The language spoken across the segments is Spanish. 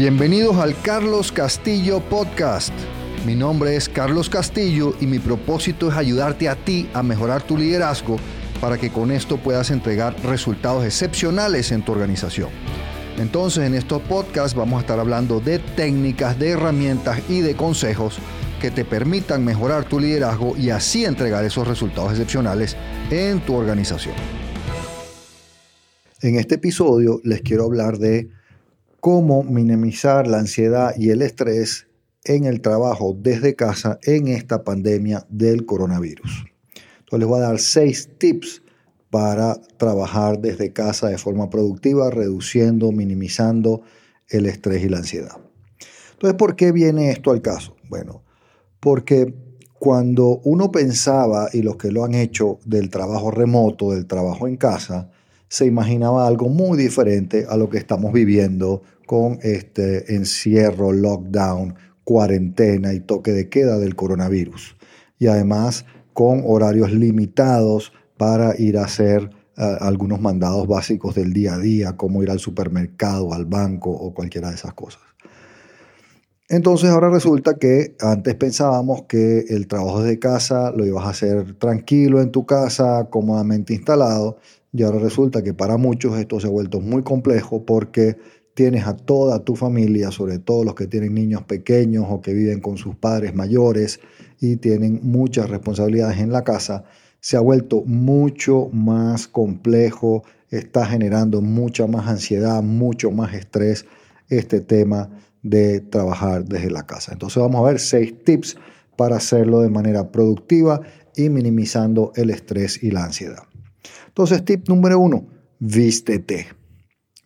Bienvenidos al Carlos Castillo Podcast. Mi nombre es Carlos Castillo y mi propósito es ayudarte a ti a mejorar tu liderazgo para que con esto puedas entregar resultados excepcionales en tu organización. Entonces en estos podcasts vamos a estar hablando de técnicas, de herramientas y de consejos que te permitan mejorar tu liderazgo y así entregar esos resultados excepcionales en tu organización. En este episodio les quiero hablar de cómo minimizar la ansiedad y el estrés en el trabajo desde casa en esta pandemia del coronavirus. Entonces les voy a dar seis tips para trabajar desde casa de forma productiva, reduciendo, minimizando el estrés y la ansiedad. Entonces, ¿por qué viene esto al caso? Bueno, porque cuando uno pensaba, y los que lo han hecho, del trabajo remoto, del trabajo en casa, se imaginaba algo muy diferente a lo que estamos viviendo con este encierro, lockdown, cuarentena y toque de queda del coronavirus. Y además con horarios limitados para ir a hacer eh, algunos mandados básicos del día a día, como ir al supermercado, al banco o cualquiera de esas cosas. Entonces ahora resulta que antes pensábamos que el trabajo desde casa lo ibas a hacer tranquilo en tu casa, cómodamente instalado, y ahora resulta que para muchos esto se ha vuelto muy complejo porque tienes a toda tu familia, sobre todo los que tienen niños pequeños o que viven con sus padres mayores y tienen muchas responsabilidades en la casa, se ha vuelto mucho más complejo, está generando mucha más ansiedad, mucho más estrés este tema de trabajar desde la casa. Entonces vamos a ver seis tips para hacerlo de manera productiva y minimizando el estrés y la ansiedad. Entonces, tip número uno, vístete.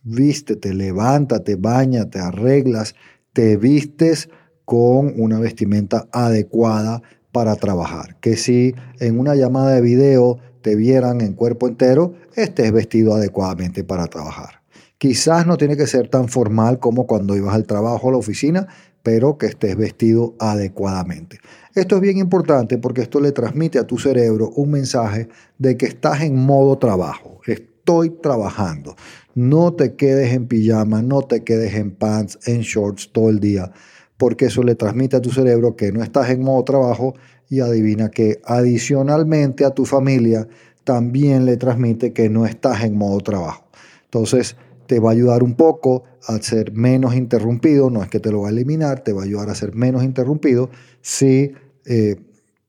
Vístete, levántate, bañate, arreglas, te vistes con una vestimenta adecuada para trabajar. Que si en una llamada de video te vieran en cuerpo entero, estés vestido adecuadamente para trabajar. Quizás no tiene que ser tan formal como cuando ibas al trabajo a la oficina, pero que estés vestido adecuadamente. Esto es bien importante porque esto le transmite a tu cerebro un mensaje de que estás en modo trabajo. Estoy trabajando. No te quedes en pijama, no te quedes en pants, en shorts todo el día, porque eso le transmite a tu cerebro que no estás en modo trabajo y adivina que adicionalmente a tu familia también le transmite que no estás en modo trabajo. Entonces, te va a ayudar un poco a ser menos interrumpido, no es que te lo va a eliminar, te va a ayudar a ser menos interrumpido si eh,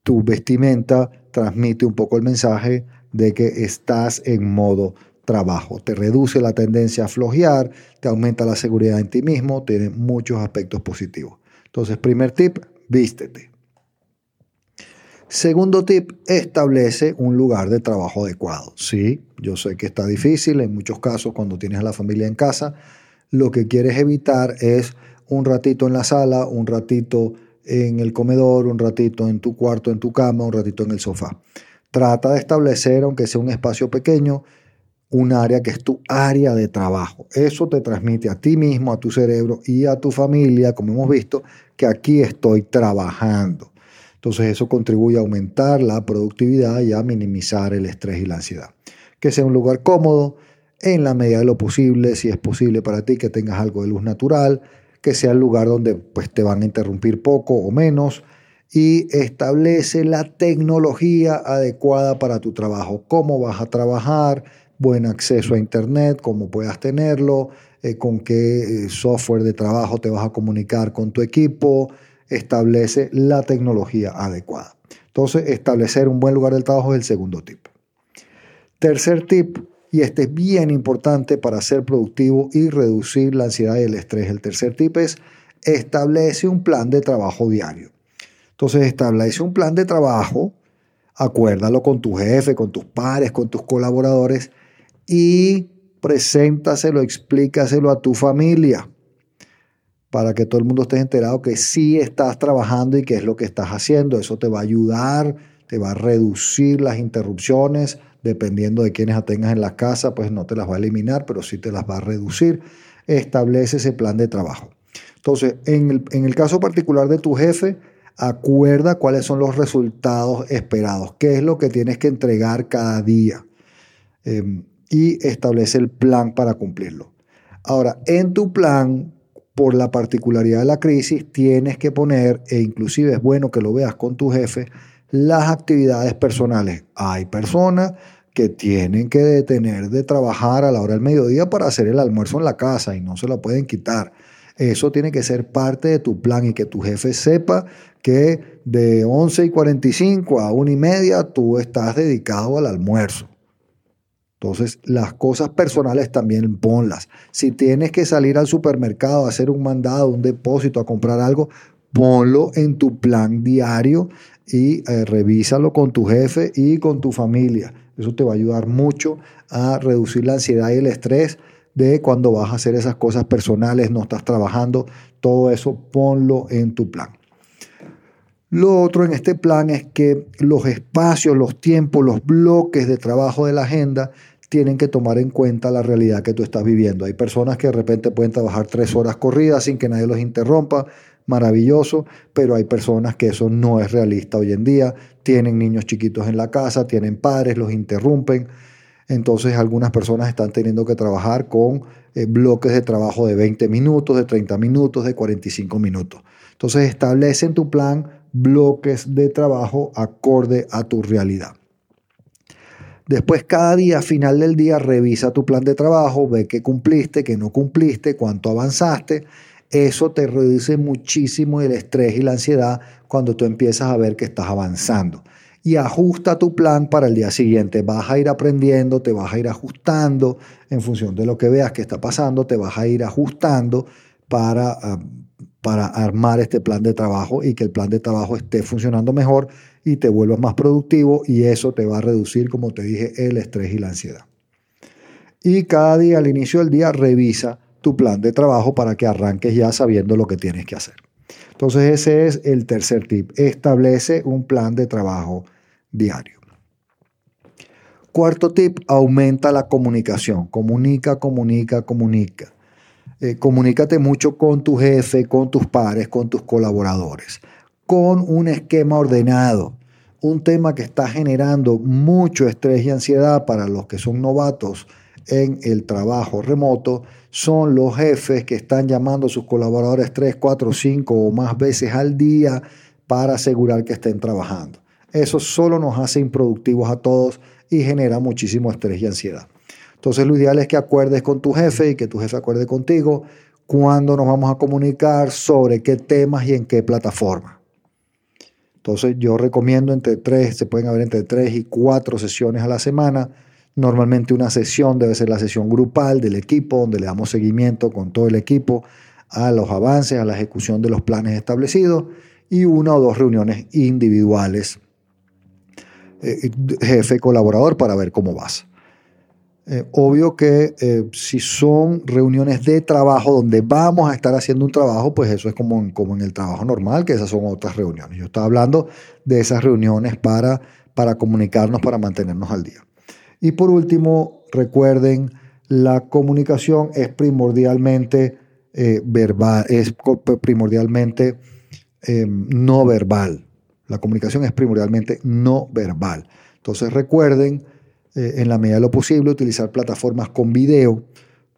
tu vestimenta transmite un poco el mensaje de que estás en modo trabajo. Te reduce la tendencia a flojear, te aumenta la seguridad en ti mismo, tiene muchos aspectos positivos. Entonces, primer tip, vístete. Segundo tip, establece un lugar de trabajo adecuado. Sí, yo sé que está difícil en muchos casos cuando tienes a la familia en casa. Lo que quieres evitar es un ratito en la sala, un ratito en el comedor, un ratito en tu cuarto, en tu cama, un ratito en el sofá. Trata de establecer, aunque sea un espacio pequeño, un área que es tu área de trabajo. Eso te transmite a ti mismo, a tu cerebro y a tu familia, como hemos visto, que aquí estoy trabajando. Entonces eso contribuye a aumentar la productividad y a minimizar el estrés y la ansiedad. Que sea un lugar cómodo, en la medida de lo posible, si es posible para ti que tengas algo de luz natural, que sea el lugar donde pues, te van a interrumpir poco o menos y establece la tecnología adecuada para tu trabajo, cómo vas a trabajar, buen acceso a Internet, cómo puedas tenerlo, eh, con qué eh, software de trabajo te vas a comunicar con tu equipo, establece la tecnología adecuada. Entonces, establecer un buen lugar del trabajo es el segundo tip. Tercer tip, y este es bien importante para ser productivo y reducir la ansiedad y el estrés. El tercer tip es establece un plan de trabajo diario. Entonces, establece un plan de trabajo, acuérdalo con tu jefe, con tus pares, con tus colaboradores y preséntaselo, explícaselo a tu familia para que todo el mundo esté enterado que sí estás trabajando y qué es lo que estás haciendo. Eso te va a ayudar, te va a reducir las interrupciones, dependiendo de quiénes tengas en la casa, pues no te las va a eliminar, pero sí te las va a reducir. Establece ese plan de trabajo. Entonces, en el, en el caso particular de tu jefe, acuerda cuáles son los resultados esperados, qué es lo que tienes que entregar cada día. Em, y establece el plan para cumplirlo. Ahora, en tu plan, por la particularidad de la crisis, tienes que poner, e inclusive es bueno que lo veas con tu jefe, las actividades personales. Hay personas que tienen que detener de trabajar a la hora del mediodía para hacer el almuerzo en la casa y no se la pueden quitar. Eso tiene que ser parte de tu plan y que tu jefe sepa que de 11 y 45 a 1 y media tú estás dedicado al almuerzo. Entonces, las cosas personales también ponlas. Si tienes que salir al supermercado a hacer un mandado, un depósito, a comprar algo, ponlo en tu plan diario y eh, revísalo con tu jefe y con tu familia. Eso te va a ayudar mucho a reducir la ansiedad y el estrés de cuando vas a hacer esas cosas personales, no estás trabajando, todo eso ponlo en tu plan. Lo otro en este plan es que los espacios, los tiempos, los bloques de trabajo de la agenda tienen que tomar en cuenta la realidad que tú estás viviendo. Hay personas que de repente pueden trabajar tres horas corridas sin que nadie los interrumpa, maravilloso, pero hay personas que eso no es realista hoy en día. Tienen niños chiquitos en la casa, tienen padres, los interrumpen. Entonces algunas personas están teniendo que trabajar con eh, bloques de trabajo de 20 minutos, de 30 minutos, de 45 minutos. Entonces establece en tu plan bloques de trabajo acorde a tu realidad. Después, cada día, final del día, revisa tu plan de trabajo, ve qué cumpliste, qué no cumpliste, cuánto avanzaste. Eso te reduce muchísimo el estrés y la ansiedad cuando tú empiezas a ver que estás avanzando. Y ajusta tu plan para el día siguiente. Vas a ir aprendiendo, te vas a ir ajustando en función de lo que veas que está pasando, te vas a ir ajustando para, ah, para armar este plan de trabajo y que el plan de trabajo esté funcionando mejor y te vuelvas más productivo y eso te va a reducir, como te dije, el estrés y la ansiedad. Y cada día, al inicio del día, revisa tu plan de trabajo para que arranques ya sabiendo lo que tienes que hacer. Entonces ese es el tercer tip. Establece un plan de trabajo diario. Cuarto tip, aumenta la comunicación. Comunica, comunica, comunica. Eh, comunícate mucho con tu jefe, con tus pares, con tus colaboradores, con un esquema ordenado. Un tema que está generando mucho estrés y ansiedad para los que son novatos en el trabajo remoto son los jefes que están llamando a sus colaboradores 3, 4, 5 o más veces al día para asegurar que estén trabajando. Eso solo nos hace improductivos a todos y genera muchísimo estrés y ansiedad. Entonces lo ideal es que acuerdes con tu jefe y que tu jefe acuerde contigo cuándo nos vamos a comunicar, sobre qué temas y en qué plataforma. Entonces yo recomiendo entre tres, se pueden haber entre tres y cuatro sesiones a la semana. Normalmente una sesión debe ser la sesión grupal del equipo, donde le damos seguimiento con todo el equipo a los avances, a la ejecución de los planes establecidos y una o dos reuniones individuales, eh, jefe colaborador, para ver cómo vas. Eh, obvio que eh, si son reuniones de trabajo donde vamos a estar haciendo un trabajo, pues eso es como en, como en el trabajo normal, que esas son otras reuniones. Yo estaba hablando de esas reuniones para, para comunicarnos, para mantenernos al día. Y por último, recuerden, la comunicación es primordialmente eh, verbal, es primordialmente em, no verbal. La comunicación es primordialmente no verbal. Entonces recuerden, eh, en la medida de lo posible, utilizar plataformas con video,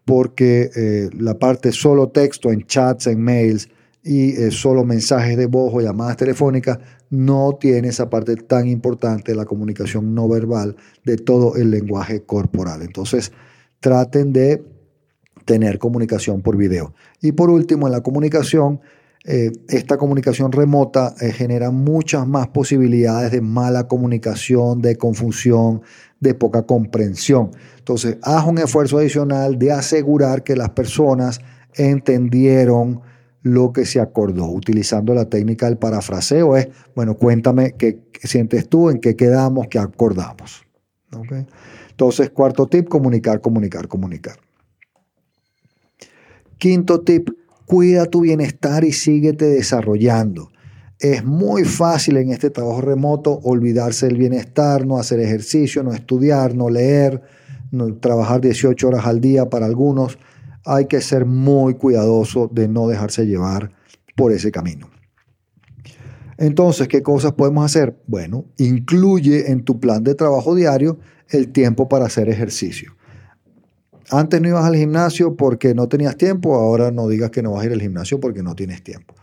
porque eh, la parte solo texto en chats, en mails y eh, solo mensajes de voz o llamadas telefónicas no tiene esa parte tan importante de la comunicación no verbal de todo el lenguaje corporal. Entonces, traten de tener comunicación por video. Y por último, en la comunicación, esta comunicación remota genera muchas más posibilidades de mala comunicación, de confusión, de poca comprensión. Entonces, haz un esfuerzo adicional de asegurar que las personas entendieron lo que se acordó. Utilizando la técnica del parafraseo es, bueno, cuéntame qué, sientes tú, en qué quedamos, qué acordamos. Entonces, cuarto tip, comunicar, comunicar, comunicar. Quinto tip, cuida tu bienestar y síguete desarrollando. Es muy fácil en este trabajo remoto olvidarse del bienestar, no hacer ejercicio, no estudiar, no leer, no, trabajar 18 horas al día para algunos. Hay que ser muy cuidadoso de no dejarse llevar por ese camino. Entonces, ¿qué cosas podemos hacer? Bueno, incluye en tu plan de trabajo diario el tiempo para hacer ejercicio. antes no ibas al gimnasio porque no tenías tiempo, ahora no digas que no vas a ir al gimnasio porque no tienes tiempo.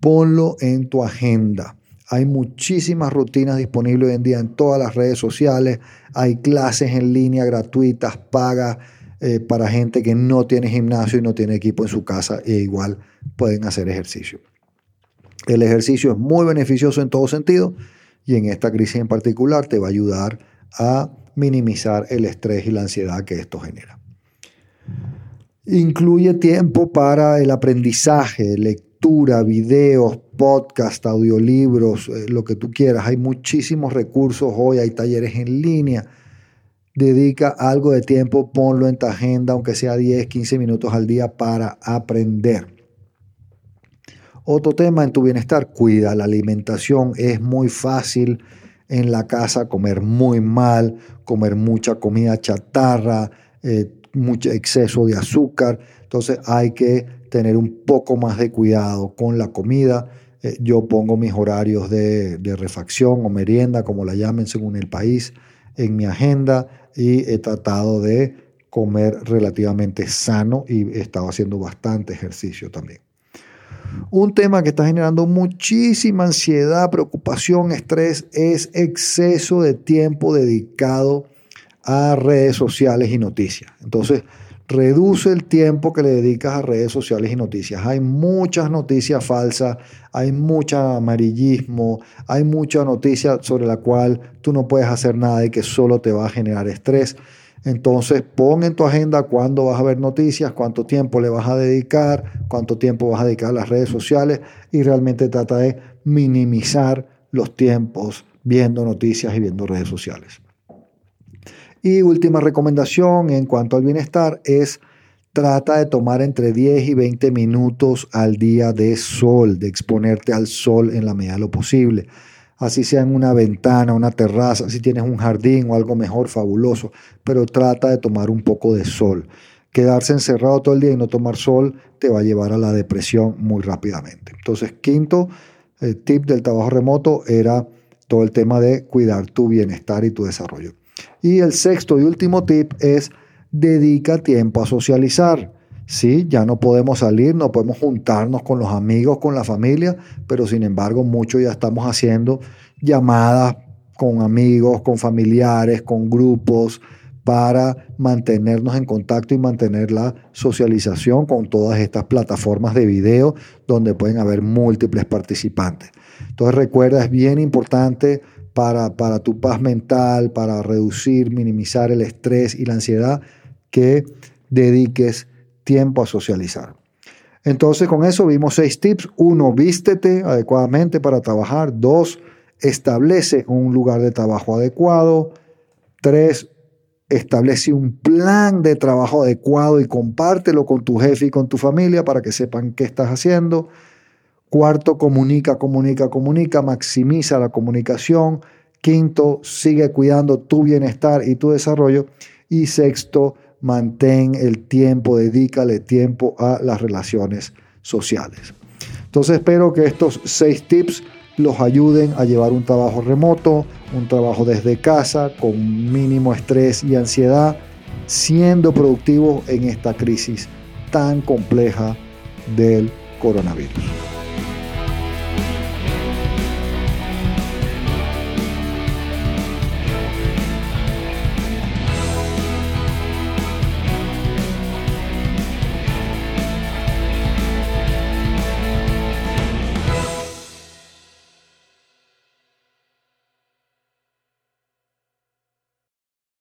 Ponlo en tu agenda. Hay muchísimas rutinas disponibles hoy en día en todas las redes sociales. Hay clases en línea gratuitas, pagas eh, para gente que no tiene gimnasio y no tiene equipo en su casa e igual pueden hacer ejercicio. El ejercicio es muy beneficioso en todo sentido y en esta crisis en particular te va a ayudar a minimizar el estrés y la ansiedad que esto genera. Incluye tiempo para el aprendizaje, lectura, videos, podcast, audiolibros, eh, lo que tú quieras. Hay muchísimos recursos hoy, hay talleres en línea. Dedica algo de tiempo, ponlo en tu agenda, aunque sea 10, 15 minutos al día para aprender. Otro tema en tu bienestar, cuida la alimentación. Es muy fácil en la casa comer muy mal, comer mucha comida chatarra, eh, mucho exceso de azúcar. Entonces hay que tener un poco más de cuidado con la comida. Eh, yo pongo mis horarios de, de, refacción o merienda, como la llamen según el país, en mi agenda y he tratado de comer relativamente sano y he estado haciendo bastante ejercicio también. Un tema que está generando muchísima ansiedad, preocupación, estrés es exceso de tiempo dedicado a redes sociales y noticias. Entonces, reduce el tiempo que le dedicas a redes sociales y noticias. Hay muchas noticias falsas, hay mucho amarillismo, hay mucha noticia sobre la cual tú no puedes hacer nada y que solo te va a generar estrés. Entonces pon en tu agenda cuándo vas a ver noticias, cuánto tiempo le vas a dedicar, cuánto tiempo vas a dedicar a las redes sociales y realmente trata de minimizar los tiempos viendo noticias y viendo redes sociales. Y última recomendación en cuanto al bienestar es trata de tomar entre 10 y 20 minutos al día de sol, de exponerte al sol en la medida de lo posible así sea en una ventana, una terraza, si tienes un jardín o algo mejor, fabuloso, pero trata de tomar un poco de sol. Quedarse encerrado todo el día y no tomar sol te va a llevar a la depresión muy rápidamente. Entonces, quinto el tip del trabajo remoto era todo el tema de cuidar tu bienestar y tu desarrollo. Y el sexto y último tip es dedica tiempo a socializar. Sí, ya no podemos salir, no podemos juntarnos con los amigos, con la familia, pero sin embargo muchos ya estamos haciendo llamadas con amigos, con familiares, con grupos, para mantenernos en contacto y mantener la socialización con todas estas plataformas de video donde pueden haber múltiples participantes. Entonces recuerda, es bien importante para, para tu paz mental, para reducir, minimizar el estrés y la ansiedad, que dediques tiempo a socializar. Entonces con eso vimos seis tips. Uno, vístete adecuadamente para trabajar. Dos, establece un lugar de trabajo adecuado. Tres, establece un plan de trabajo adecuado y compártelo con tu jefe y con tu familia para que sepan qué estás haciendo. Cuarto, comunica, comunica, comunica, maximiza la comunicación. Quinto, sigue cuidando tu bienestar y tu desarrollo. Y sexto, mantén el tiempo, dedícale tiempo a las relaciones sociales. Entonces espero que estos seis tips los ayuden a llevar un trabajo remoto, un trabajo desde casa, con mínimo estrés y ansiedad, siendo productivos en esta crisis tan compleja del coronavirus.